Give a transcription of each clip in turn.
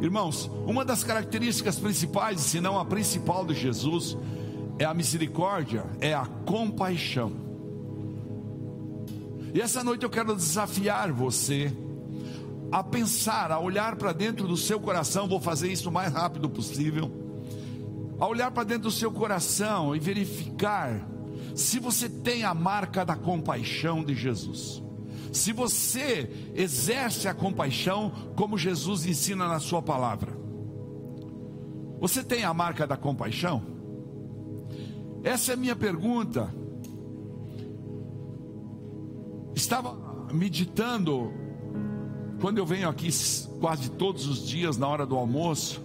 Irmãos, uma das características principais, se não a principal de Jesus, é a misericórdia, é a compaixão. E essa noite eu quero desafiar você a pensar, a olhar para dentro do seu coração, vou fazer isso o mais rápido possível, a olhar para dentro do seu coração e verificar se você tem a marca da compaixão de Jesus. Se você exerce a compaixão como Jesus ensina na sua palavra. Você tem a marca da compaixão? Essa é a minha pergunta. Estava meditando quando eu venho aqui quase todos os dias na hora do almoço.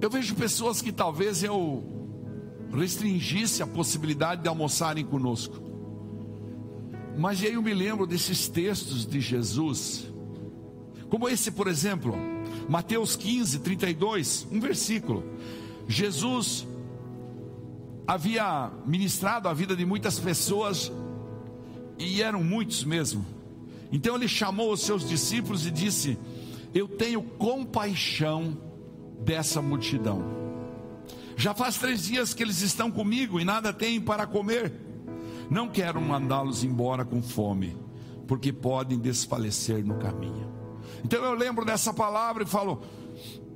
Eu vejo pessoas que talvez eu restringisse a possibilidade de almoçarem conosco. Mas eu me lembro desses textos de Jesus, como esse, por exemplo, Mateus 15, 32, um versículo. Jesus havia ministrado a vida de muitas pessoas, e eram muitos mesmo. Então ele chamou os seus discípulos e disse: Eu tenho compaixão dessa multidão. Já faz três dias que eles estão comigo e nada têm para comer. Não quero mandá-los embora com fome, porque podem desfalecer no caminho. Então eu lembro dessa palavra e falo: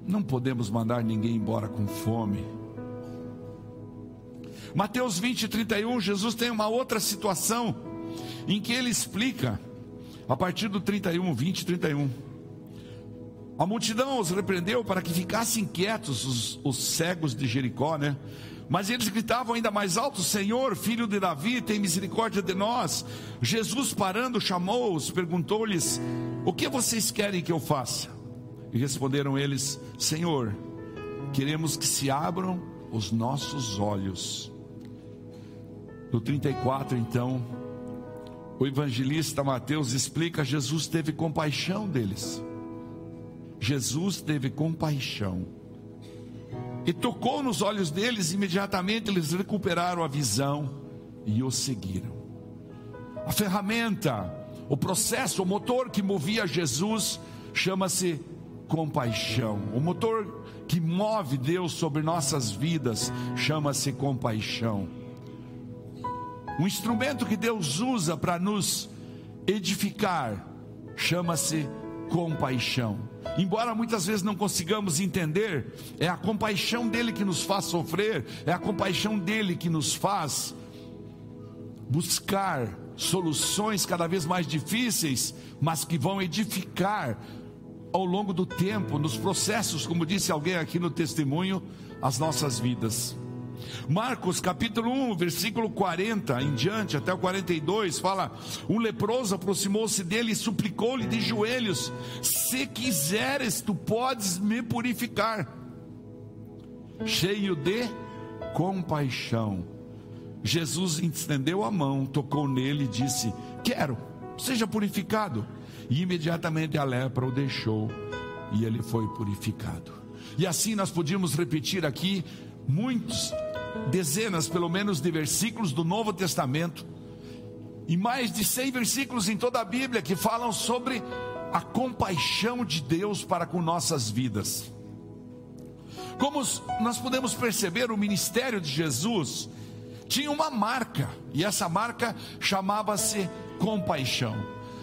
não podemos mandar ninguém embora com fome. Mateus 20, 31, Jesus tem uma outra situação em que ele explica, a partir do 31, 20, 31. A multidão os repreendeu para que ficassem quietos os, os cegos de Jericó, né? Mas eles gritavam ainda mais alto: Senhor, filho de Davi, tem misericórdia de nós. Jesus, parando, chamou-os, perguntou-lhes: O que vocês querem que eu faça? E responderam eles: Senhor, queremos que se abram os nossos olhos. No 34, então, o evangelista Mateus explica: Jesus teve compaixão deles. Jesus teve compaixão e tocou nos olhos deles, imediatamente eles recuperaram a visão e o seguiram. A ferramenta, o processo, o motor que movia Jesus chama-se compaixão. O motor que move Deus sobre nossas vidas chama-se compaixão. Um instrumento que Deus usa para nos edificar chama-se compaixão. Embora muitas vezes não consigamos entender, é a compaixão dele que nos faz sofrer, é a compaixão dele que nos faz buscar soluções cada vez mais difíceis, mas que vão edificar ao longo do tempo, nos processos, como disse alguém aqui no testemunho, as nossas vidas. Marcos capítulo 1, versículo 40 em diante, até o 42, fala: Um leproso aproximou-se dele e suplicou-lhe de joelhos: Se quiseres, tu podes me purificar. Cheio de compaixão, Jesus estendeu a mão, tocou nele e disse: Quero, seja purificado. E imediatamente a lepra o deixou e ele foi purificado. E assim nós podíamos repetir aqui muitos dezenas, pelo menos, de versículos do Novo Testamento, e mais de 100 versículos em toda a Bíblia que falam sobre a compaixão de Deus para com nossas vidas. Como nós podemos perceber, o ministério de Jesus tinha uma marca, e essa marca chamava-se compaixão.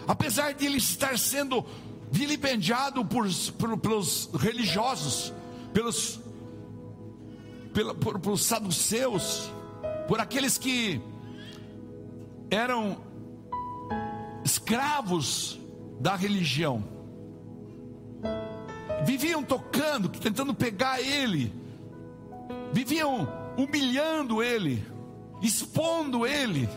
Apesar de ele estar sendo vilipendiado por, por, pelos religiosos, pelos pela, por, por saduceus, por aqueles que eram escravos da religião, viviam tocando, tentando pegar ele, viviam humilhando ele, expondo ele.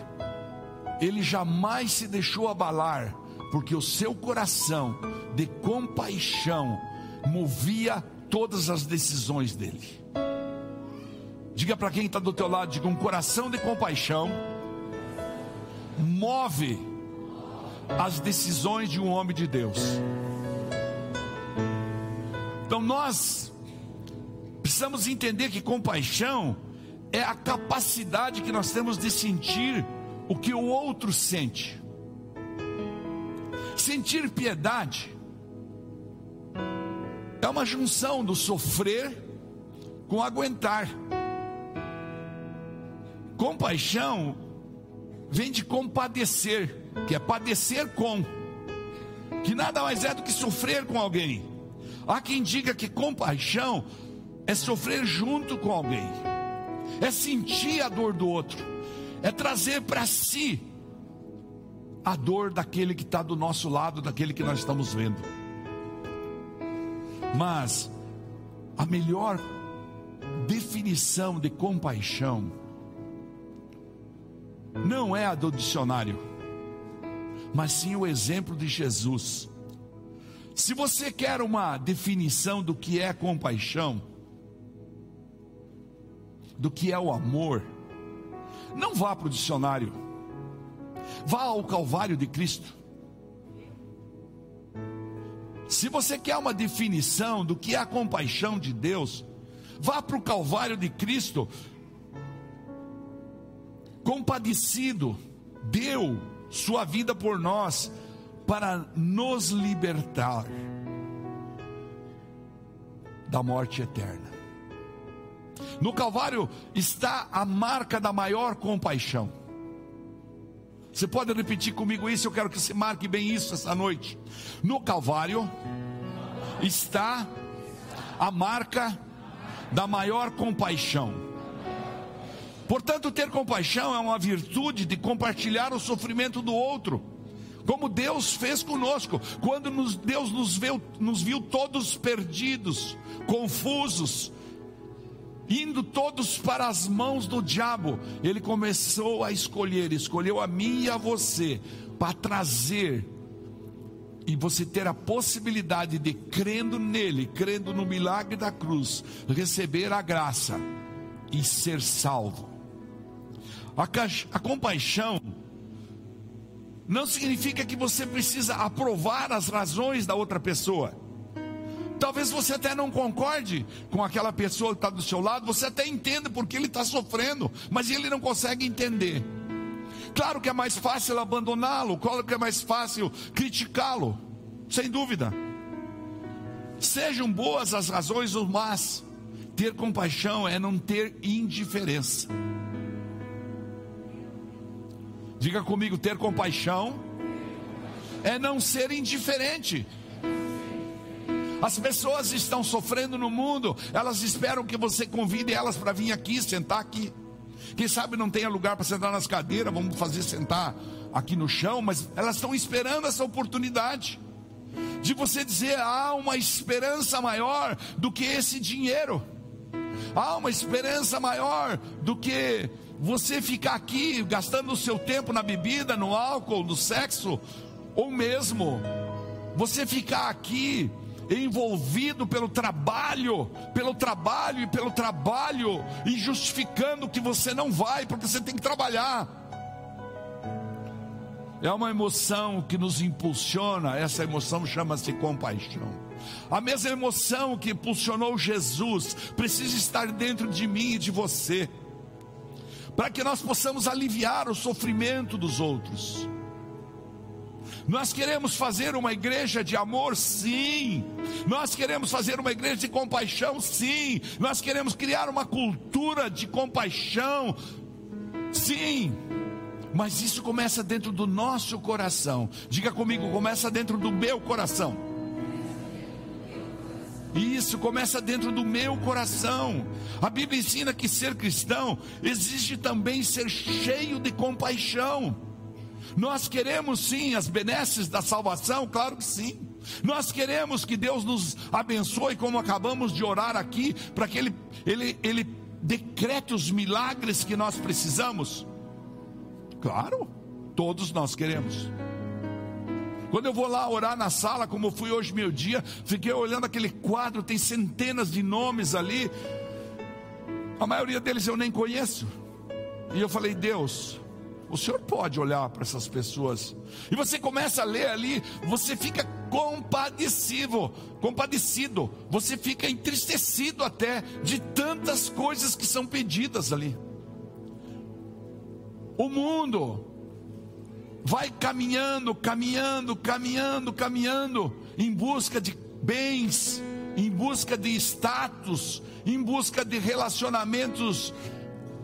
Ele jamais se deixou abalar, porque o seu coração de compaixão movia todas as decisões dele. Diga para quem está do teu lado, diga um coração de compaixão move as decisões de um homem de Deus. Então nós precisamos entender que compaixão é a capacidade que nós temos de sentir o que o outro sente. Sentir piedade é uma junção do sofrer com aguentar. Compaixão vem de compadecer, que é padecer com, que nada mais é do que sofrer com alguém. Há quem diga que compaixão é sofrer junto com alguém, é sentir a dor do outro, é trazer para si a dor daquele que está do nosso lado, daquele que nós estamos vendo. Mas a melhor definição de compaixão não é a do dicionário, mas sim o exemplo de Jesus. Se você quer uma definição do que é compaixão, do que é o amor, não vá para o dicionário, vá ao Calvário de Cristo. Se você quer uma definição do que é a compaixão de Deus, vá para o Calvário de Cristo, compadecido, deu sua vida por nós para nos libertar da morte eterna. No Calvário está a marca da maior compaixão. Você pode repetir comigo isso? Eu quero que você marque bem isso essa noite. No Calvário está a marca da maior compaixão. Portanto, ter compaixão é uma virtude de compartilhar o sofrimento do outro, como Deus fez conosco, quando nos, Deus nos viu, nos viu todos perdidos, confusos, indo todos para as mãos do diabo, ele começou a escolher, escolheu a mim e a você, para trazer e você ter a possibilidade de, crendo nele, crendo no milagre da cruz, receber a graça e ser salvo. A, compaixão não significa que você precisa aprovar as razões da outra pessoa. Talvez você até não concorde com aquela pessoa que está do seu lado, você até entenda porque ele está sofrendo, mas ele não consegue entender. Claro que é mais fácil abandoná-lo, claro que é mais fácil criticá-lo, sem dúvida. Sejam boas as razões ou más, ter compaixão é não ter indiferença. Diga comigo: ter compaixão é não ser indiferente. As pessoas estão sofrendo no mundo, elas esperam que você convide elas para vir aqui, sentar aqui. Quem sabe não tenha lugar para sentar nas cadeiras, vamos fazer sentar aqui no chão, mas elas estão esperando essa oportunidade de você dizer: há uma esperança maior do que esse dinheiro, há uma esperança maior do que você ficar aqui gastando o seu tempo na bebida, no álcool, no sexo, ou mesmo você ficar aqui envolvido pelo trabalho, pelo trabalho e pelo trabalho, e justificando que você não vai porque você tem que trabalhar. É uma emoção que nos impulsiona, essa emoção chama-se compaixão. A mesma emoção que impulsionou Jesus precisa estar dentro de mim e de você para que nós possamos aliviar o sofrimento dos outros. Nós queremos fazer uma igreja de amor, sim. Nós queremos fazer uma igreja de compaixão, sim. Nós queremos criar uma cultura de compaixão, sim. Mas isso começa dentro do nosso coração. Diga comigo, começa dentro do meu coração. E isso começa dentro do meu coração. A Bíblia ensina que ser cristão exige também ser cheio de compaixão. Nós queremos sim as benesses da salvação, claro que sim. Nós queremos que Deus nos abençoe, como acabamos de orar aqui, para que Ele, Ele, Ele decrete os milagres que nós precisamos. Claro, todos nós queremos. Quando eu vou lá orar na sala, como fui hoje meu dia, fiquei olhando aquele quadro, tem centenas de nomes ali. A maioria deles eu nem conheço. E eu falei, Deus, o Senhor pode olhar para essas pessoas. E você começa a ler ali, você fica compadecido, compadecido, você fica entristecido até de tantas coisas que são pedidas ali. O mundo vai caminhando, caminhando, caminhando, caminhando em busca de bens, em busca de status, em busca de relacionamentos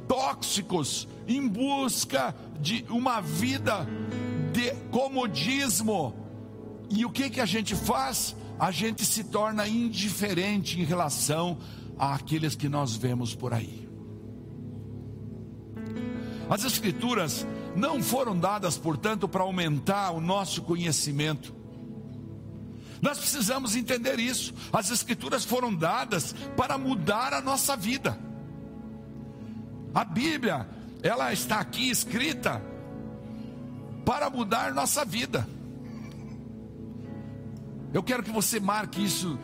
tóxicos, em busca de uma vida de comodismo. E o que que a gente faz? A gente se torna indiferente em relação àqueles que nós vemos por aí. As escrituras não foram dadas, portanto, para aumentar o nosso conhecimento. Nós precisamos entender isso. As escrituras foram dadas para mudar a nossa vida. A Bíblia, ela está aqui escrita para mudar nossa vida. Eu quero que você marque isso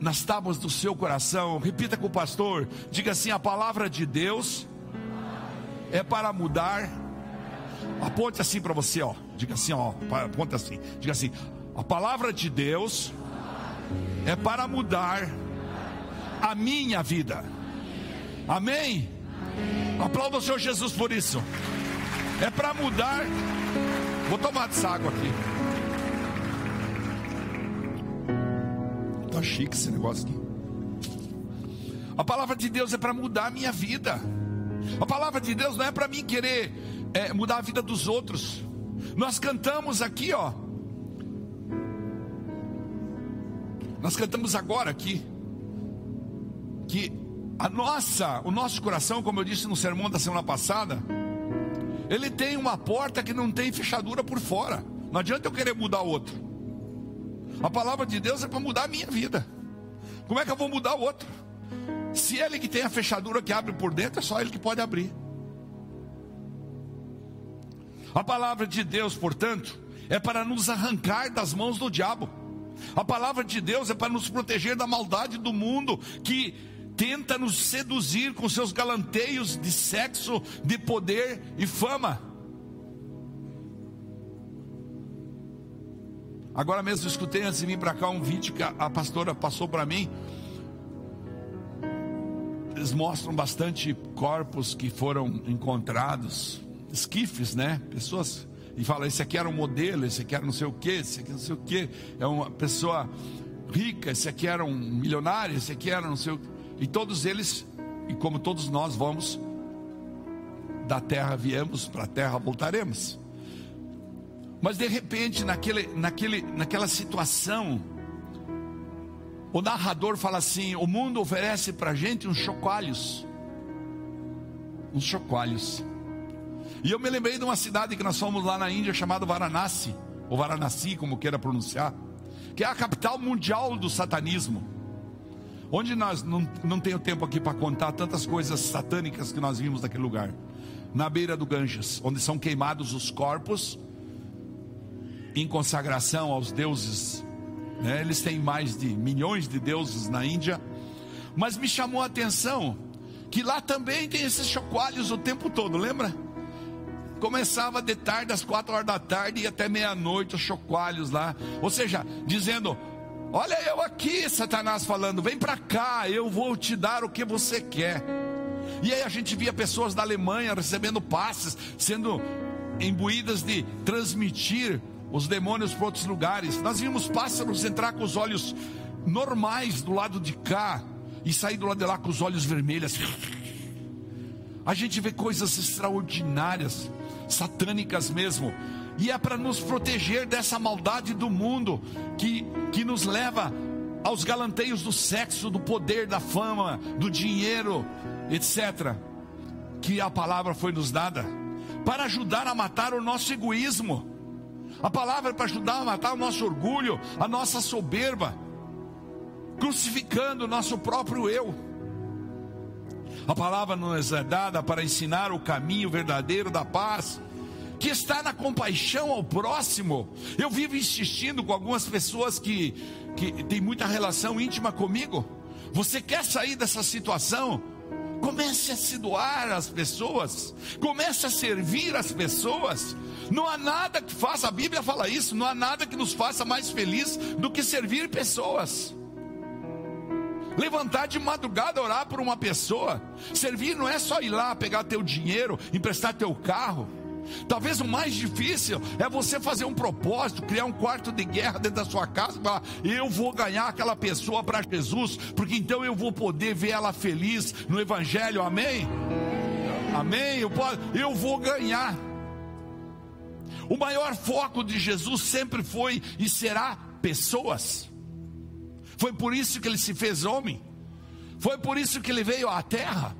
nas tábuas do seu coração. Repita com o pastor. Diga assim: a palavra de Deus é para mudar. Aponte assim para você, ó. Diga assim, ó. Aponta assim. Diga assim: a palavra de Deus é para mudar a minha vida. Amém? Aplauda o Senhor Jesus por isso. É para mudar. Vou tomar essa água aqui. Tá chique esse negócio aqui. A palavra de Deus é para mudar a minha vida. A palavra de Deus não é para mim querer é, mudar a vida dos outros. Nós cantamos aqui, ó. Nós cantamos agora aqui que a nossa, o nosso coração, como eu disse no sermão da semana passada, ele tem uma porta que não tem fechadura por fora. Não adianta eu querer mudar outro. A palavra de Deus é para mudar a minha vida. Como é que eu vou mudar o outro? Se ele que tem a fechadura que abre por dentro, é só ele que pode abrir. A palavra de Deus, portanto, é para nos arrancar das mãos do diabo. A palavra de Deus é para nos proteger da maldade do mundo que tenta nos seduzir com seus galanteios de sexo, de poder e fama. Agora mesmo escutei antes de vir para cá um vídeo que a, pastora passou para mim. Eles mostram bastante corpos que foram encontrados, esquifes, né? Pessoas e fala: esse aqui era um modelo, esse aqui era não sei o que, esse aqui não sei o que, é uma pessoa rica, esse aqui era um milionário, esse aqui era não sei o que. E todos eles, e como todos nós vamos, da terra viemos, para a terra voltaremos. Mas de repente, naquele, naquele, naquela situação, o narrador fala assim: o mundo oferece para a gente uns chocalhos. Uns chocalhos. E eu me lembrei de uma cidade que nós fomos lá na Índia chamada Varanasi, ou Varanasi, como queira pronunciar, que é a capital mundial do satanismo. Onde nós não, não tenho tempo aqui para contar tantas coisas satânicas que nós vimos naquele lugar. Na beira do Ganges, onde são queimados os corpos em consagração aos deuses. Né? Eles têm mais de milhões de deuses na Índia. Mas me chamou a atenção que lá também tem esses chocalhos o tempo todo, lembra? Começava de tarde, às quatro horas da tarde, e até meia-noite, os chocalhos lá. Ou seja, dizendo: Olha eu aqui, Satanás falando, vem para cá, eu vou te dar o que você quer. E aí a gente via pessoas da Alemanha recebendo passes, sendo imbuídas de transmitir os demônios para outros lugares. Nós vimos pássaros entrar com os olhos normais do lado de cá e sair do lado de lá com os olhos vermelhos. A gente vê coisas extraordinárias, satânicas mesmo e é para nos proteger dessa maldade do mundo que, que nos leva aos galanteios do sexo, do poder, da fama, do dinheiro, etc. Que a palavra foi nos dada para ajudar a matar o nosso egoísmo. A palavra é para ajudar a matar o nosso orgulho, a nossa soberba, crucificando o nosso próprio eu. A palavra nos é dada para ensinar o caminho verdadeiro da paz que está na compaixão ao próximo. Eu vivo insistindo com algumas pessoas que, que têm muita relação íntima comigo. Você quer sair dessa situação? Comece a se doar às pessoas, comece a servir as pessoas. Não há nada que faça, a Bíblia fala isso, não há nada que nos faça mais feliz do que servir pessoas. Levantar de madrugada, orar por uma pessoa. Servir não é só ir lá pegar teu dinheiro, emprestar teu carro. Talvez o mais difícil é você fazer um propósito, criar um quarto de guerra dentro da sua casa, falar, eu vou ganhar aquela pessoa para Jesus, porque então eu vou poder ver ela feliz no Evangelho, amém? Amém? Eu, posso, eu vou ganhar. O maior foco de Jesus sempre foi e será pessoas. Foi por isso que ele se fez homem. Foi por isso que ele veio à terra.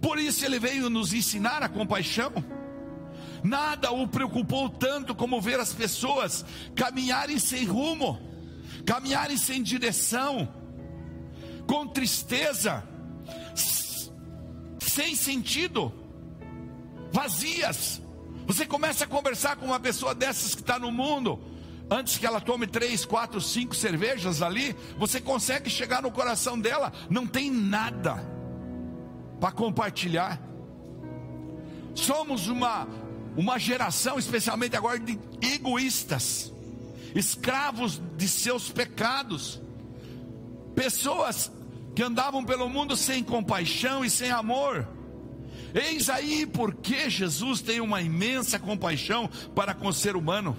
Por isso ele veio nos ensinar a compaixão. Nada o preocupou tanto como ver as pessoas caminharem sem rumo, caminharem sem direção, com tristeza, sem sentido, vazias. Você começa a conversar com uma pessoa dessas que está no mundo, antes que ela tome três, quatro, cinco cervejas ali, você consegue chegar no coração dela, não tem nada para compartilhar. Somos uma uma geração, especialmente agora, de egoístas, escravos de seus pecados, pessoas que andavam pelo mundo sem compaixão e sem amor. Eis aí porque Jesus tem uma imensa compaixão para com o ser humano.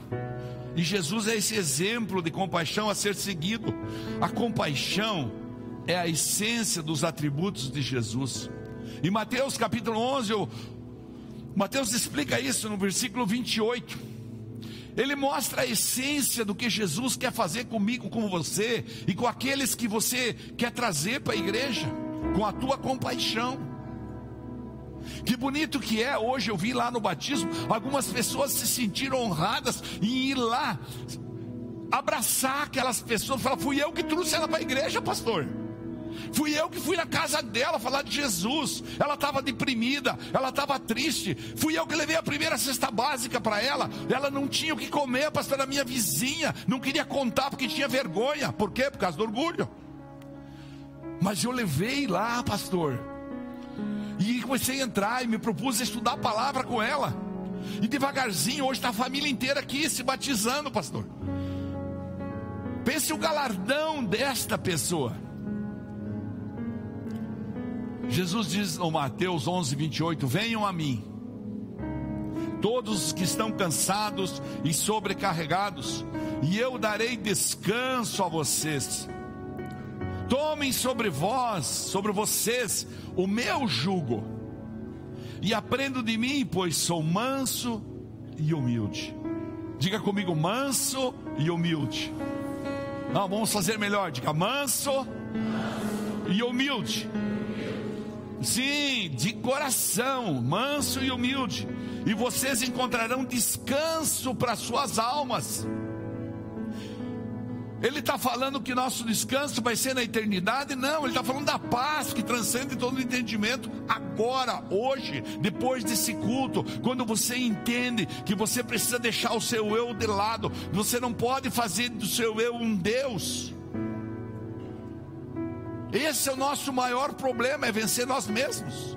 E Jesus é esse exemplo de compaixão a ser seguido. A compaixão é a essência dos atributos de Jesus. Em Mateus capítulo 11, Mateus explica isso no versículo 28. Ele mostra a essência do que Jesus quer fazer comigo, com você e com aqueles que você quer trazer para a igreja, com a tua compaixão. Que bonito que é hoje eu vi lá no batismo, algumas pessoas se sentiram honradas em ir lá abraçar aquelas pessoas, falar: "Fui eu que trouxe ela para a igreja, pastor". Fui eu que fui na casa dela falar de Jesus. Ela estava deprimida, ela estava triste. Fui eu que levei a primeira cesta básica para ela. Ela não tinha o que comer, pastor, a minha vizinha. Não queria contar porque tinha vergonha. Por quê? Por causa do orgulho. Mas eu levei lá, pastor. E comecei a entrar e me propus estudar a palavra com ela. E devagarzinho, hoje está a família inteira aqui se batizando, pastor. Pense o galardão desta pessoa. Jesus diz no Mateus 11, 28: Venham a mim, todos os que estão cansados e sobrecarregados, e eu darei descanso a vocês. Tomem sobre vós, sobre vocês, o meu jugo, e aprendam de mim, pois sou manso e humilde. Diga comigo, manso e humilde. Não, vamos fazer melhor. Diga manso, manso. e humilde. Sim, de coração, manso e humilde, e vocês encontrarão descanso para suas almas. Ele está falando que nosso descanso vai ser na eternidade? Não, ele está falando da paz que transcende todo o entendimento, agora, hoje, depois desse culto, quando você entende que você precisa deixar o seu eu de lado, você não pode fazer do seu eu um Deus. Esse é o nosso maior problema, é vencer nós mesmos.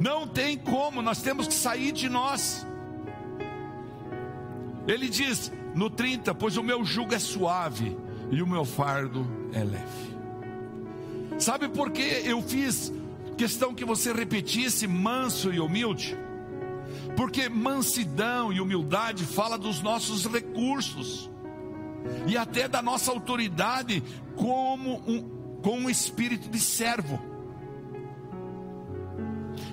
Não tem como, nós temos que sair de nós. Ele diz no 30: Pois o meu jugo é suave e o meu fardo é leve. Sabe por que eu fiz questão que você repetisse manso e humilde? Porque mansidão e humildade fala dos nossos recursos e até da nossa autoridade como um, com um espírito de servo.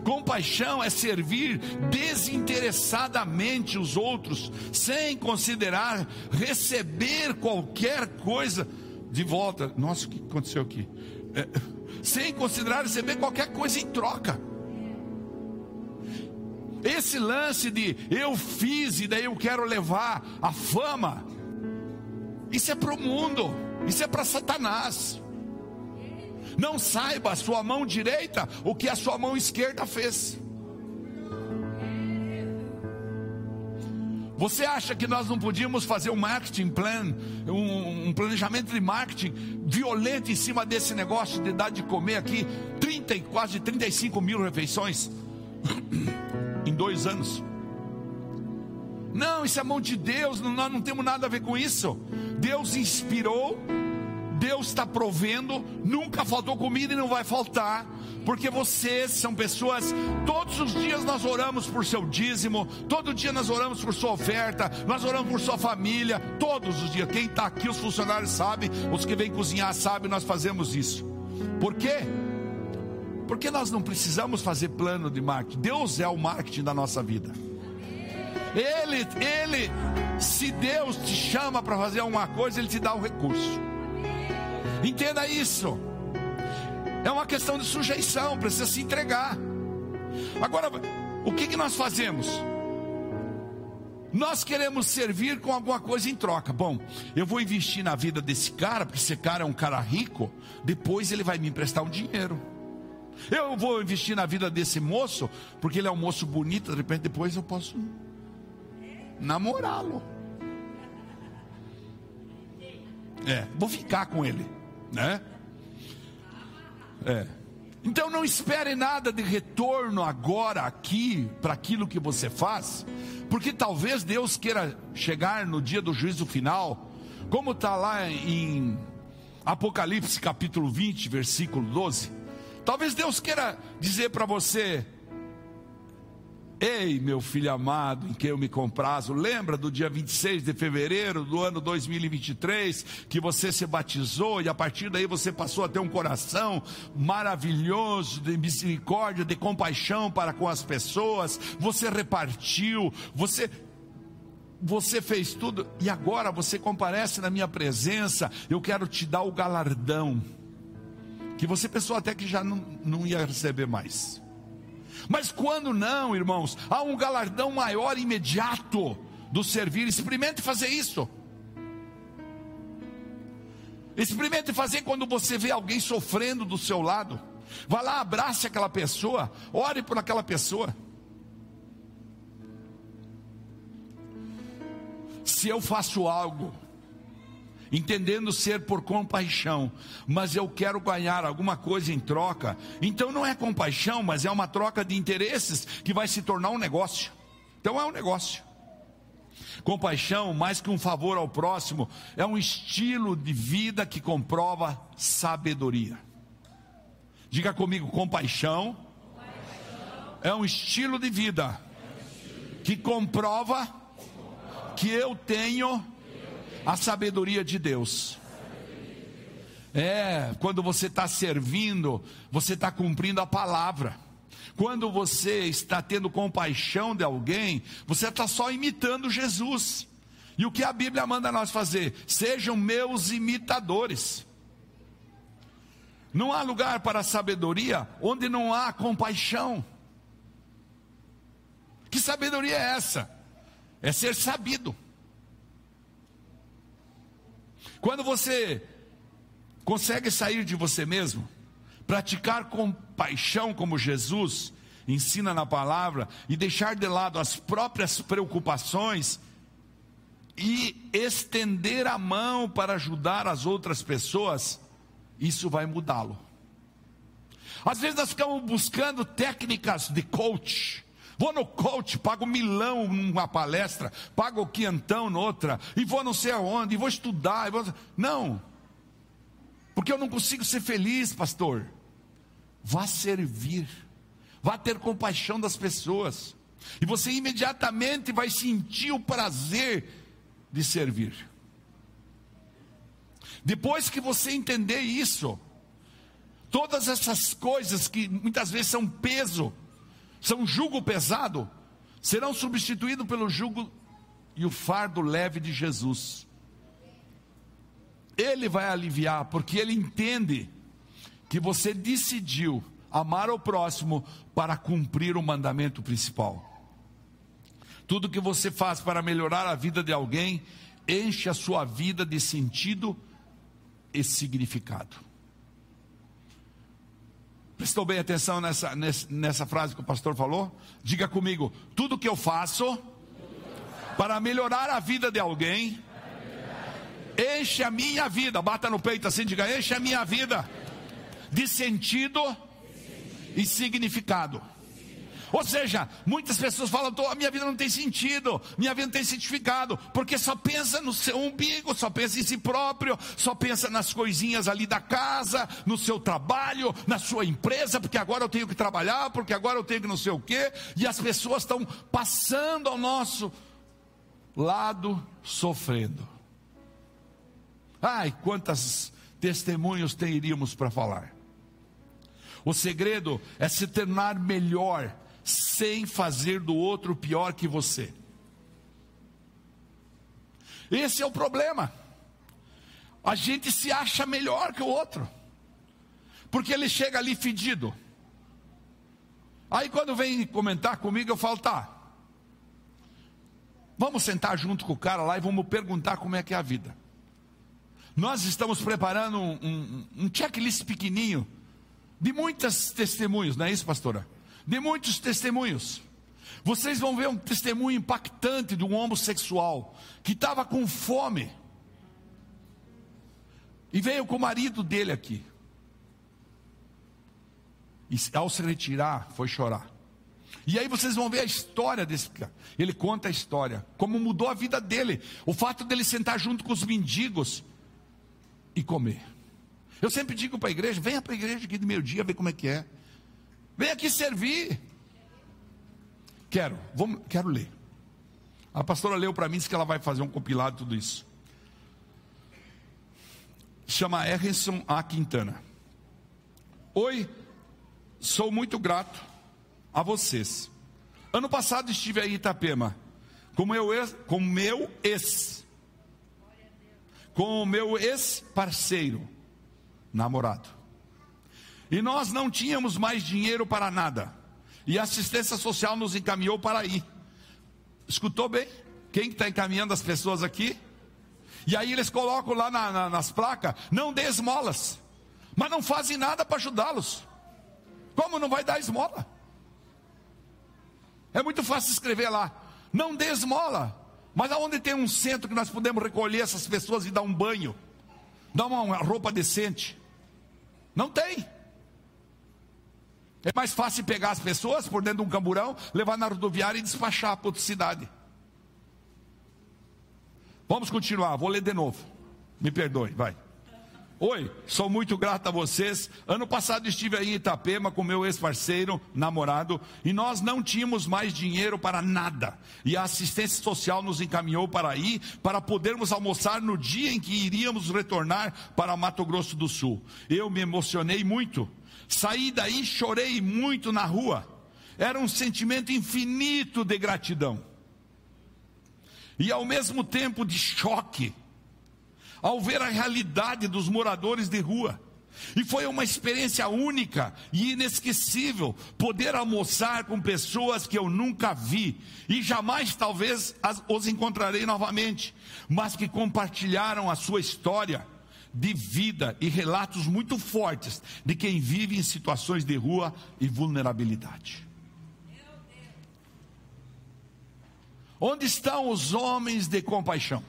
Compaixão é servir desinteressadamente os outros, sem considerar receber qualquer coisa de volta. Nossa, o que aconteceu aqui? É, sem considerar receber qualquer coisa em troca. Esse lance de eu fiz e daí eu quero levar a fama, isso é para o mundo, isso é para Satanás. Não saiba a sua mão direita o que a sua mão esquerda fez. Você acha que nós não podíamos fazer um marketing plan, um, um, planejamento de marketing violento em cima desse negócio de dar de comer aqui 30 e quase 35 mil refeições em dois anos? Não, isso é mão de Deus, nós não temos nada a ver com isso. Deus inspirou Deus está provendo, nunca faltou comida e não vai faltar, porque vocês são pessoas, todos os dias nós oramos por seu dízimo, todo dia nós oramos por sua oferta, nós oramos por sua família, todos os dias. Quem está aqui, os funcionários sabem, os que vêm cozinhar sabem, nós fazemos isso. Por quê? Porque nós não precisamos fazer plano de marketing, Deus é o marketing da nossa vida. Ele, ele, se Deus te chama para fazer alguma coisa, Ele te dá o recurso. Entenda isso. É uma questão de sujeição, precisa se entregar. Agora, o que, que nós fazemos? Nós queremos servir com alguma coisa em troca. Bom, eu vou investir na vida desse cara, porque esse cara é um cara rico, depois ele vai me emprestar um dinheiro. Eu vou investir na vida desse moço, porque ele é um moço bonito, de repente depois eu posso namorá-lo. É, vou ficar com ele né? É. Então não espere nada de retorno agora aqui para aquilo que você faz, porque talvez Deus queira chegar no dia do juízo final, como está lá em Apocalipse capítulo 20, versículo 12. Talvez Deus queira dizer para você: Ei, meu filho amado, em quem eu me comprazo, lembra do dia 26 de fevereiro do ano 2023, que você se batizou e a partir daí você passou a ter um coração maravilhoso de misericórdia, de compaixão para com as pessoas, você repartiu, você você fez tudo e agora você comparece na minha presença, eu quero te dar o galardão, que você pensou até que já não, não ia receber mais. Mas quando não, irmãos, há um galardão maior imediato do servir. Experimente fazer isso. Experimente fazer quando você vê alguém sofrendo do seu lado. Vá lá, abrace aquela pessoa, ore por aquela pessoa. Se eu faço algo entendendo ser por compaixão, mas eu quero ganhar alguma coisa em troca. Então não é compaixão, mas é uma troca de interesses que vai se tornar um negócio. Então é um negócio. Compaixão, mais que um favor ao próximo, é um estilo de vida que comprova sabedoria. Diga comigo, compaixão, é um estilo de vida que comprova que eu tenho a sabedoria de Deus. É, quando você está servindo, você está cumprindo a palavra. Quando você está tendo compaixão de alguém, você está só imitando Jesus. E o que a Bíblia manda nós fazer? Sejam meus imitadores. Não há lugar para sabedoria onde não há compaixão. Que sabedoria é essa? É ser sabido. Quando você consegue sair de você mesmo, praticar com paixão como Jesus ensina na palavra e deixar de lado as próprias preocupações e estender a mão para ajudar as outras pessoas, isso vai mudá-lo. Às vezes nós ficamos buscando técnicas de coach, Vou no coach, pago milão numa palestra, pago quinhentão noutra, e vou não sei aonde, e vou estudar. E vou... Não, porque eu não consigo ser feliz, pastor. Vá servir, vá ter compaixão das pessoas, e você imediatamente vai sentir o prazer de servir. Depois que você entender isso, todas essas coisas que muitas vezes são peso, são jugo pesado, serão substituídos pelo jugo e o fardo leve de Jesus. Ele vai aliviar, porque ele entende que você decidiu amar o próximo para cumprir o mandamento principal. Tudo que você faz para melhorar a vida de alguém enche a sua vida de sentido e significado. Prestou bem atenção nessa, nessa frase que o pastor falou? Diga comigo: tudo que eu faço para melhorar a vida de alguém, enche a minha vida. Bata no peito assim, diga: enche a minha vida de sentido e significado. Ou seja, muitas pessoas falam: minha vida não tem sentido, minha vida não tem certificado, porque só pensa no seu umbigo, só pensa em si próprio, só pensa nas coisinhas ali da casa, no seu trabalho, na sua empresa, porque agora eu tenho que trabalhar, porque agora eu tenho que não sei o quê, e as pessoas estão passando ao nosso lado sofrendo. Ai, quantas testemunhos teríamos para falar. O segredo é se tornar melhor sem fazer do outro pior que você. Esse é o problema. A gente se acha melhor que o outro, porque ele chega ali fedido. Aí quando vem comentar comigo, eu falo, tá. Vamos sentar junto com o cara lá e vamos perguntar como é que é a vida. Nós estamos preparando um, um, um checklist pequenininho de muitos testemunhos, não é isso, pastora? De muitos testemunhos. Vocês vão ver um testemunho impactante de um homossexual que estava com fome e veio com o marido dele aqui. E ao se retirar, foi chorar. E aí vocês vão ver a história desse cara. Ele conta a história, como mudou a vida dele. O fato dele sentar junto com os mendigos e comer. Eu sempre digo para a igreja: venha para a igreja aqui de meio-dia, ver como é que é. Venha aqui servir. Quero, vou, quero ler. A pastora leu para mim, disse que ela vai fazer um compilado de tudo isso. Chama Erison A. Quintana. Oi, sou muito grato a vocês. Ano passado estive aí em Itapema, com meu ex, com meu ex, com o meu ex-parceiro namorado. E nós não tínhamos mais dinheiro para nada. E a assistência social nos encaminhou para aí. Escutou bem? Quem está encaminhando as pessoas aqui? E aí eles colocam lá na, na, nas placas: não dê esmolas, mas não fazem nada para ajudá-los. Como não vai dar esmola? É muito fácil escrever lá: não dê esmola, mas aonde tem um centro que nós podemos recolher essas pessoas e dar um banho, dar uma roupa decente? Não tem. É mais fácil pegar as pessoas por dentro de um camburão, levar na rodoviária e despachar para outra cidade. Vamos continuar, vou ler de novo. Me perdoe, vai. Oi, sou muito grato a vocês. Ano passado estive aí em Itapema com meu ex-parceiro, namorado, e nós não tínhamos mais dinheiro para nada. E a assistência social nos encaminhou para aí para podermos almoçar no dia em que iríamos retornar para Mato Grosso do Sul. Eu me emocionei muito. Saí daí, chorei muito na rua. Era um sentimento infinito de gratidão. E ao mesmo tempo de choque ao ver a realidade dos moradores de rua. E foi uma experiência única e inesquecível poder almoçar com pessoas que eu nunca vi e jamais talvez as, os encontrarei novamente, mas que compartilharam a sua história de vida e relatos muito fortes de quem vive em situações de rua e vulnerabilidade. Onde estão os homens de compaixão?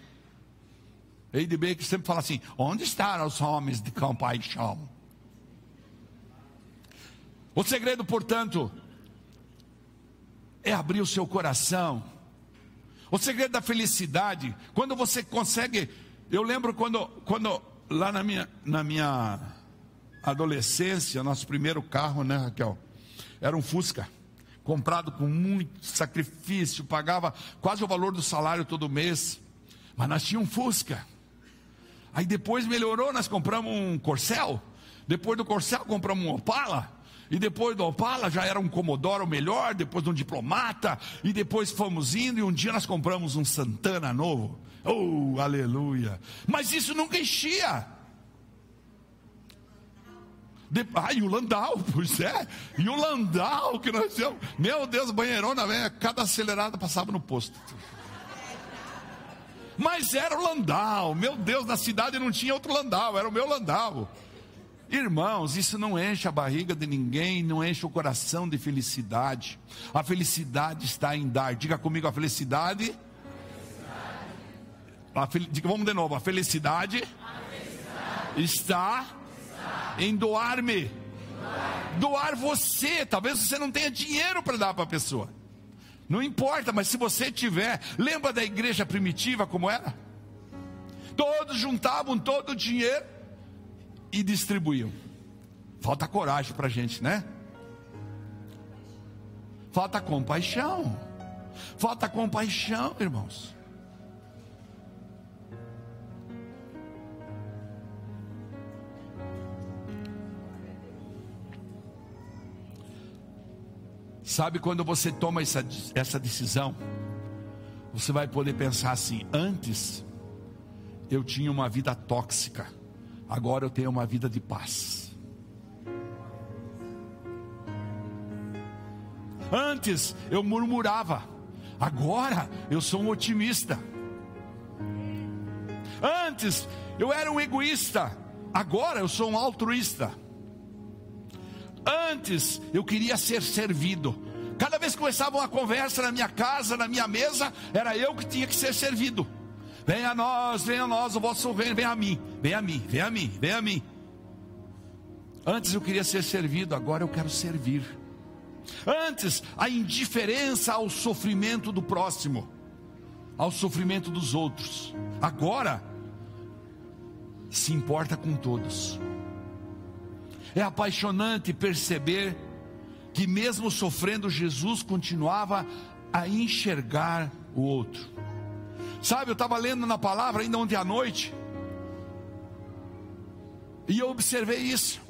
Eide Baker sempre fala assim: onde estão os homens de compaixão? O segredo, portanto, é abrir o seu coração. O segredo da felicidade, quando você consegue. Eu lembro quando, quando lá na minha, na minha adolescência, nosso primeiro carro, né, Raquel? Era um Fusca. Comprado com muito sacrifício, pagava quase o valor do salário todo mês. Mas nós tínhamos um Fusca. Aí depois melhorou, nós compramos um Corcel. Depois do Corcel compramos um Opala. E depois do Opala já era um Commodore melhor, depois de um Diplomata. E depois fomos indo e um dia nós compramos um Santana novo. Oh, aleluia. Mas isso nunca enchia. De... Ah, e o Landau, pois é. E o Landau que nós tínhamos. Meu Deus, banheirona, velho, cada acelerada passava no posto. Mas era o Landau, meu Deus, na cidade não tinha outro Landau, era o meu Landau. Irmãos, isso não enche a barriga de ninguém, não enche o coração de felicidade. A felicidade está em dar. Diga comigo a felicidade. Vamos de novo. A felicidade, a felicidade. Está, está, em doar-me Doar você. Talvez você não tenha dinheiro para dar para a pessoa. Não importa, mas se você tiver, lembra da igreja primitiva como era? Todos juntavam todo o dinheiro e distribuíam. Falta coragem para a gente, né? Falta compaixão. Falta compaixão, irmãos. Sabe quando você toma essa, essa decisão? Você vai poder pensar assim: antes eu tinha uma vida tóxica, agora eu tenho uma vida de paz. Antes eu murmurava, agora eu sou um otimista. Antes eu era um egoísta, agora eu sou um altruísta. Antes eu queria ser servido. Cada vez que começava uma conversa na minha casa, na minha mesa, era eu que tinha que ser servido. Venha a nós, venha a nós, o vosso reino, venha a mim, venha a mim, venha a mim, venha a mim. Antes eu queria ser servido, agora eu quero servir. Antes, a indiferença ao sofrimento do próximo, ao sofrimento dos outros. Agora, se importa com todos. É apaixonante perceber que, mesmo sofrendo, Jesus continuava a enxergar o outro. Sabe, eu estava lendo na palavra ainda ontem à noite, e eu observei isso.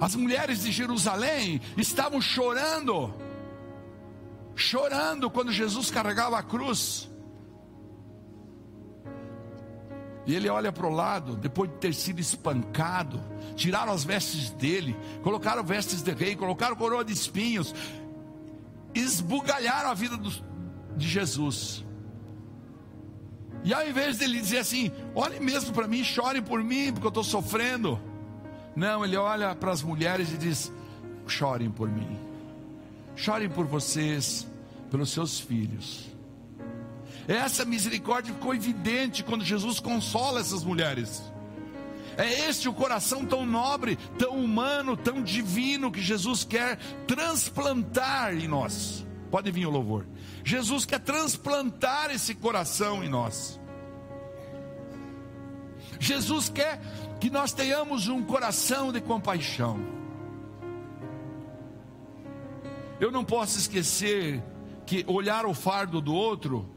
As mulheres de Jerusalém estavam chorando, chorando quando Jesus carregava a cruz. E ele olha para o lado, depois de ter sido espancado, tiraram as vestes dele, colocaram vestes de rei, colocaram coroa de espinhos, esbugalharam a vida do, de Jesus. E ao invés dele dizer assim: olhe mesmo para mim, chore por mim, porque eu estou sofrendo. Não, ele olha para as mulheres e diz: chorem por mim, chorem por vocês, pelos seus filhos. Essa misericórdia ficou evidente quando Jesus consola essas mulheres. É este o coração tão nobre, tão humano, tão divino que Jesus quer transplantar em nós. Pode vir o louvor. Jesus quer transplantar esse coração em nós. Jesus quer que nós tenhamos um coração de compaixão. Eu não posso esquecer que olhar o fardo do outro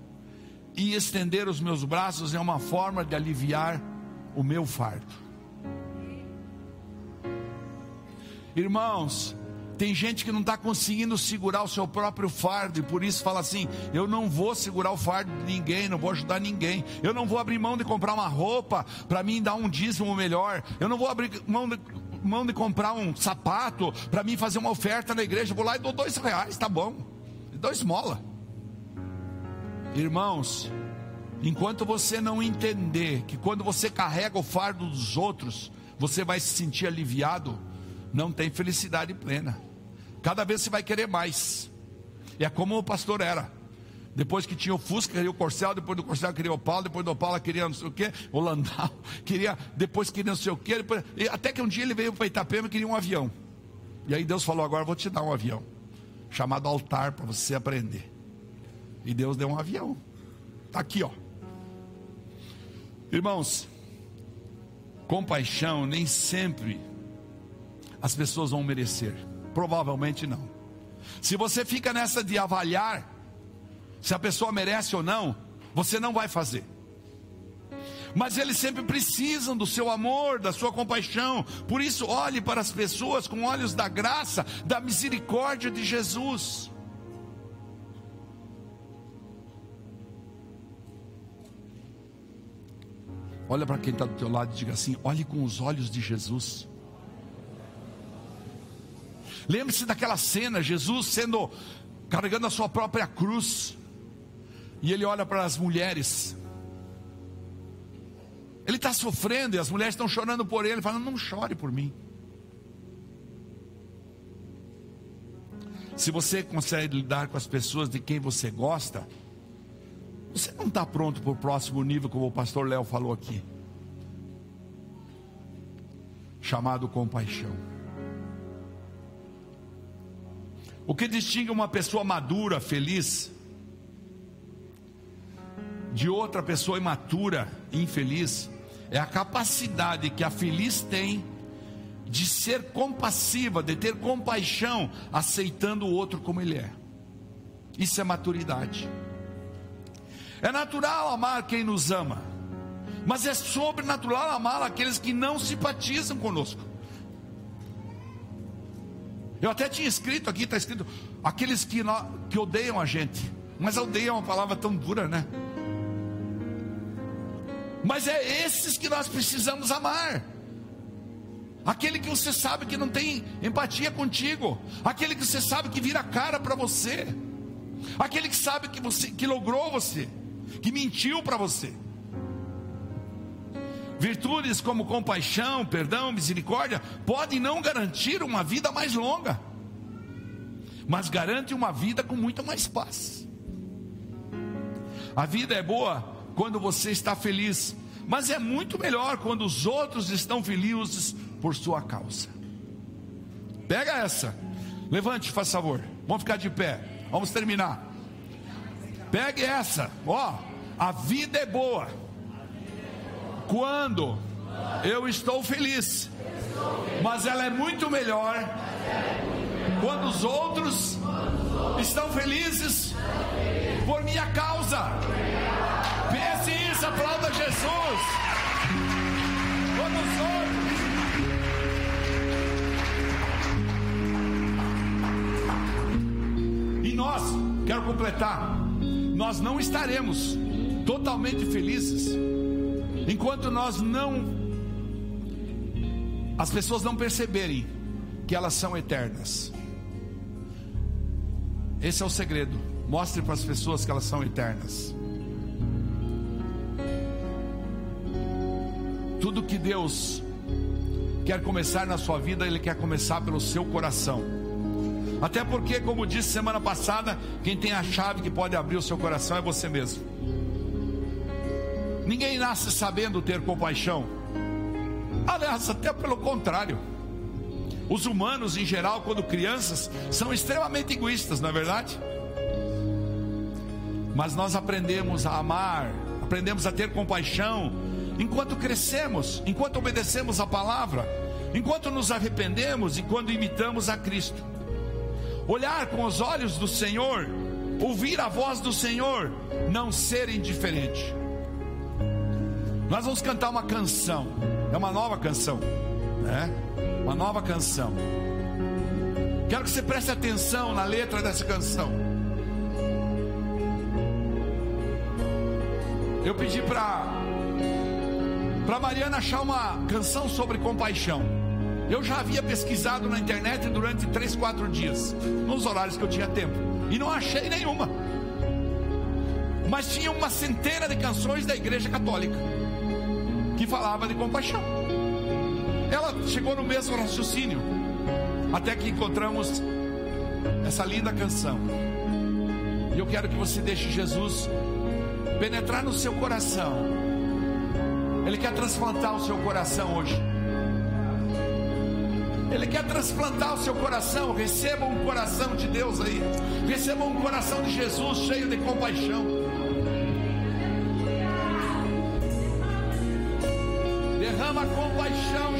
e estender os meus braços é uma forma de aliviar o meu fardo. Irmãos, tem gente que não está conseguindo segurar o seu próprio fardo e por isso fala assim: eu não vou segurar o fardo de ninguém, não vou ajudar ninguém, eu não vou abrir mão de comprar uma roupa para mim dar um dízimo melhor, eu não vou abrir mão de, mão de comprar um sapato para mim fazer uma oferta na igreja, eu vou lá e dou dois reais, tá bom, dou esmola. Irmãos, enquanto você não entender que quando você carrega o fardo dos outros, você vai se sentir aliviado não tem felicidade plena. Cada vez você vai querer mais. É como o pastor era. Depois que tinha o Fusca, queria o Corcel, depois do Corcel queria o Paulo, depois do Opala queria não sei o o Landau, queria, depois queria não sei o que, depois, até que um dia ele veio para Itapema e queria um avião. E aí Deus falou: agora vou te dar um avião, chamado altar para você aprender. E Deus deu um avião. Está aqui, ó. Irmãos, compaixão nem sempre as pessoas vão merecer? Provavelmente não. Se você fica nessa de avaliar se a pessoa merece ou não, você não vai fazer. Mas eles sempre precisam do seu amor, da sua compaixão. Por isso, olhe para as pessoas com olhos da graça, da misericórdia de Jesus. Olha para quem está do teu lado e diga assim: olhe com os olhos de Jesus. Lembre-se daquela cena, Jesus sendo carregando a sua própria cruz. E ele olha para as mulheres. Ele está sofrendo e as mulheres estão chorando por ele, falando: Não chore por mim. Se você consegue lidar com as pessoas de quem você gosta, você não está pronto para o próximo nível, como o pastor Léo falou aqui. chamado compaixão. O que distingue uma pessoa madura, feliz, de outra pessoa imatura, infeliz, é a capacidade que a feliz tem de ser compassiva, de ter compaixão, aceitando o outro como ele é. Isso é maturidade. É natural amar quem nos ama, mas é sobrenatural amar aqueles que não simpatizam conosco. Eu até tinha escrito aqui, está escrito, aqueles que, que odeiam a gente. Mas odeiam é uma palavra tão dura, né? Mas é esses que nós precisamos amar. Aquele que você sabe que não tem empatia contigo, aquele que você sabe que vira cara para você, aquele que sabe que você que logrou você, que mentiu para você. Virtudes como compaixão, perdão, misericórdia podem não garantir uma vida mais longa, mas garante uma vida com muita mais paz. A vida é boa quando você está feliz, mas é muito melhor quando os outros estão felizes por sua causa. Pega essa. Levante, faz favor. Vamos ficar de pé. Vamos terminar. Pegue essa. Ó, a vida é boa. Quando eu estou feliz. Mas ela é muito melhor quando os outros estão felizes por minha causa. Pense isso, aplauda Jesus. Quando os outros E nós, quero completar, nós não estaremos totalmente felizes enquanto nós não, as pessoas não perceberem que elas são eternas. Esse é o segredo. Mostre para as pessoas que elas são eternas. Tudo que Deus quer começar na sua vida, Ele quer começar pelo seu coração. Até porque, como disse semana passada, quem tem a chave que pode abrir o seu coração é você mesmo. Ninguém nasce sabendo ter compaixão. Aliás, até pelo contrário. Os humanos, em geral, quando crianças, são extremamente egoístas, não é verdade? Mas nós aprendemos a amar, aprendemos a ter compaixão, enquanto crescemos, enquanto obedecemos a palavra, enquanto nos arrependemos e quando imitamos a Cristo olhar com os olhos do Senhor, ouvir a voz do Senhor, não ser indiferente. Nós vamos cantar uma canção, é uma nova canção, né? Uma nova canção. Quero que você preste atenção na letra dessa canção. Eu pedi para para Mariana achar uma canção sobre compaixão. Eu já havia pesquisado na internet durante 3, 4 dias, nos horários que eu tinha tempo, e não achei nenhuma. Mas tinha uma centena de canções da Igreja Católica que falava de compaixão. Ela chegou no mesmo raciocínio, até que encontramos essa linda canção. E eu quero que você deixe Jesus penetrar no seu coração. Ele quer transplantar o seu coração hoje. Ele quer transplantar o seu coração. Receba um coração de Deus aí. Receba um coração de Jesus cheio de compaixão. Derrama compaixão,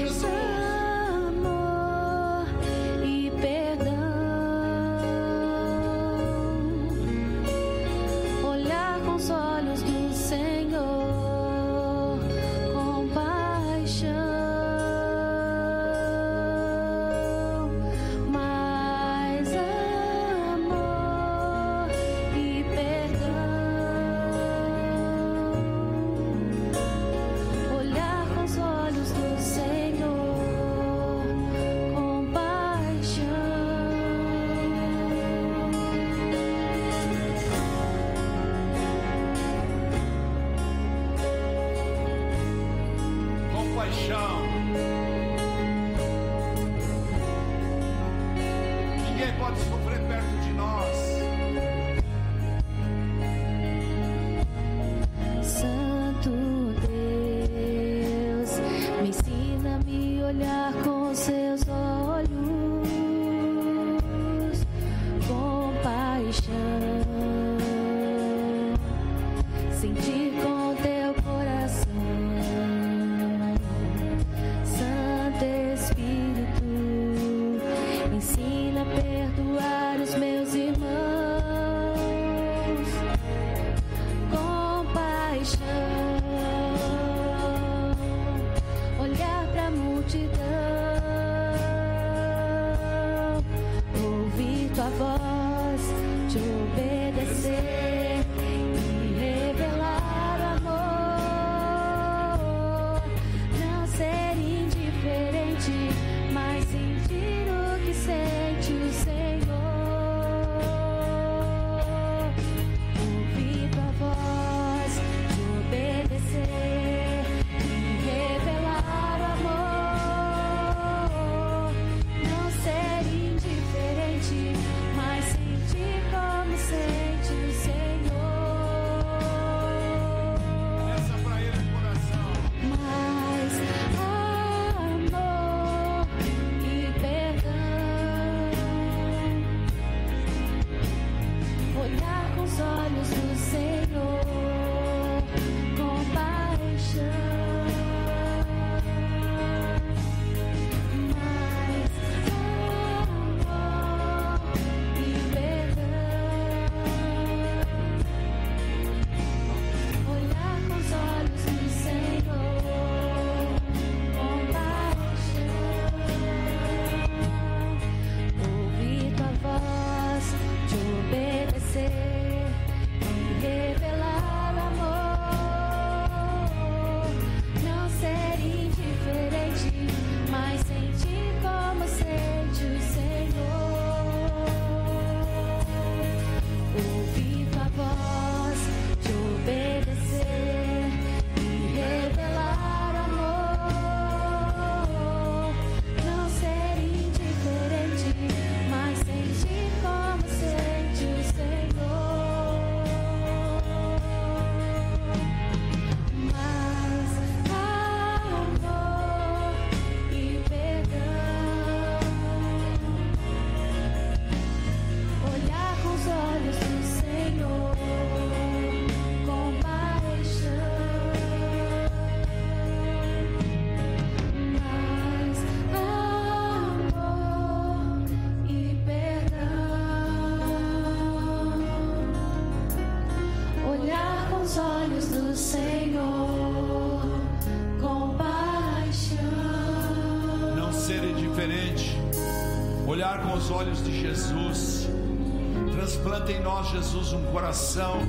Jesus, um coração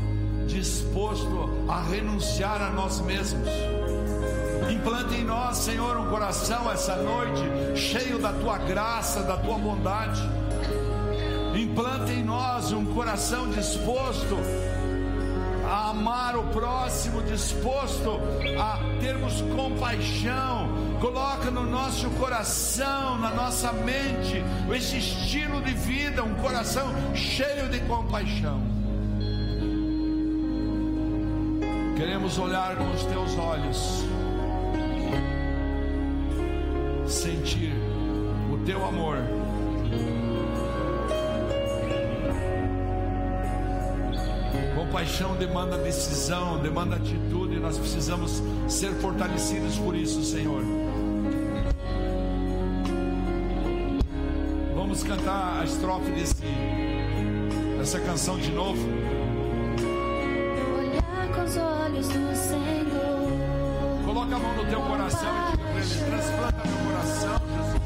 disposto a renunciar a nós mesmos. Implante em nós, Senhor, um coração essa noite cheio da tua graça, da tua bondade. Implante em nós um coração disposto a amar o próximo, disposto a termos compaixão. Coloca no nosso coração, na nossa mente, esse estilo de vida, um coração cheio de compaixão. Queremos olhar com os teus olhos, sentir o teu amor. Compaixão demanda decisão, demanda atitude, nós precisamos ser fortalecidos por isso, Senhor. Cantar a estrofe desse, dessa canção de novo. Olhar com os olhos do Senhor. Coloca a mão no teu coração e diga para ele: transplanta meu coração, Jesus.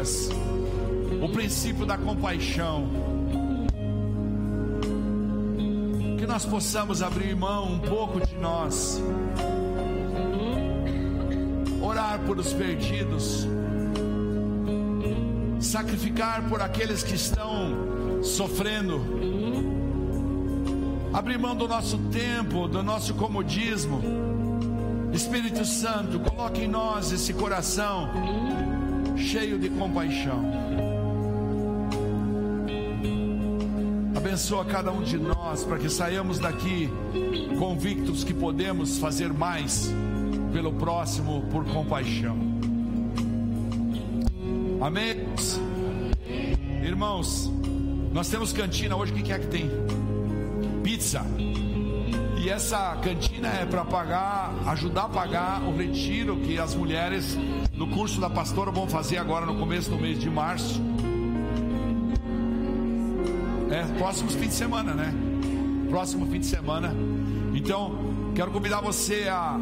Veias o princípio da compaixão. Que nós possamos abrir mão um pouco de nós, orar por os perdidos, sacrificar por aqueles que estão sofrendo, abrir mão do nosso tempo, do nosso comodismo. Espírito Santo, coloque em nós esse coração cheio de compaixão. Abençoa cada um de nós para que saiamos daqui convictos que podemos fazer mais pelo próximo por compaixão. Amém. Irmãos, nós temos cantina hoje, o que é que tem? Pizza. E essa cantina é para pagar, ajudar a pagar o retiro que as mulheres no curso da pastora vão fazer agora no começo do mês de março. É, próximos fim de semana, né? Próximo fim de semana. Então, quero convidar você a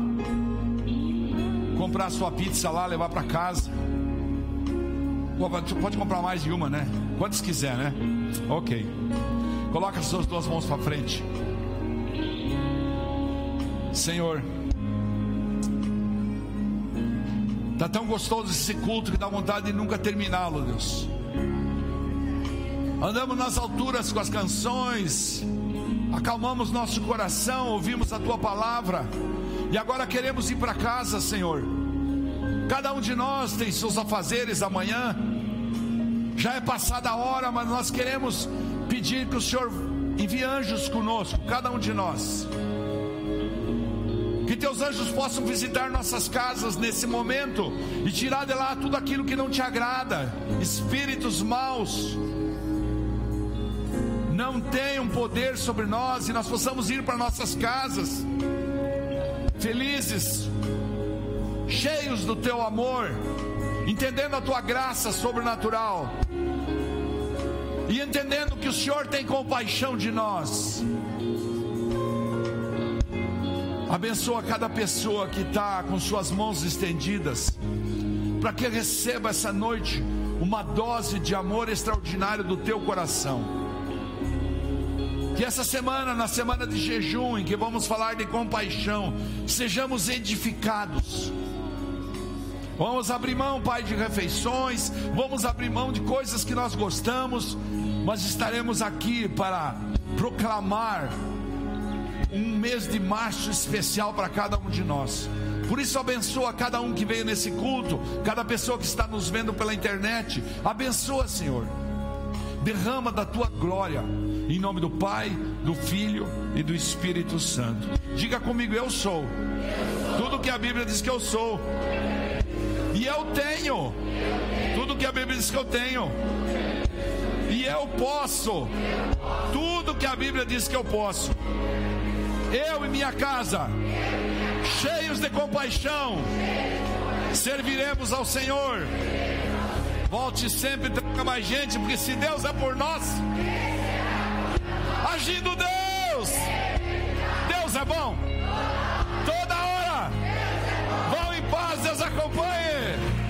comprar sua pizza lá, levar para casa. Pode comprar mais de uma, né? Quantos quiser, né? Ok. Coloca as suas duas mãos para frente. Senhor, tá tão gostoso esse culto que dá vontade de nunca terminá-lo, Deus. Andamos nas alturas com as canções, acalmamos nosso coração, ouvimos a tua palavra e agora queremos ir para casa, Senhor. Cada um de nós tem seus afazeres amanhã, já é passada a hora, mas nós queremos pedir que o Senhor envie anjos conosco, cada um de nós. Que teus anjos possam visitar nossas casas nesse momento e tirar de lá tudo aquilo que não te agrada, espíritos maus. Não tenham poder sobre nós e nós possamos ir para nossas casas felizes, cheios do teu amor, entendendo a tua graça sobrenatural e entendendo que o Senhor tem compaixão de nós. Abençoa cada pessoa que está com suas mãos estendidas, para que receba essa noite uma dose de amor extraordinário do teu coração. Que essa semana, na semana de jejum, em que vamos falar de compaixão, sejamos edificados. Vamos abrir mão, Pai, de refeições, vamos abrir mão de coisas que nós gostamos, mas estaremos aqui para proclamar um mês de março especial para cada um de nós. Por isso, abençoa cada um que veio nesse culto, cada pessoa que está nos vendo pela internet. Abençoa, Senhor. Derrama da tua glória, em nome do Pai, do Filho e do Espírito Santo. Diga comigo: Eu sou. Tudo que a Bíblia diz que eu sou. E eu tenho. Tudo que a Bíblia diz que eu tenho. E eu posso. Tudo que a Bíblia diz que eu posso eu e minha casa, cheios de compaixão, serviremos ao Senhor. Volte sempre, traga mais gente, porque se Deus é por nós, agindo Deus, Deus é bom, toda hora. Vão em paz, Deus acompanhe.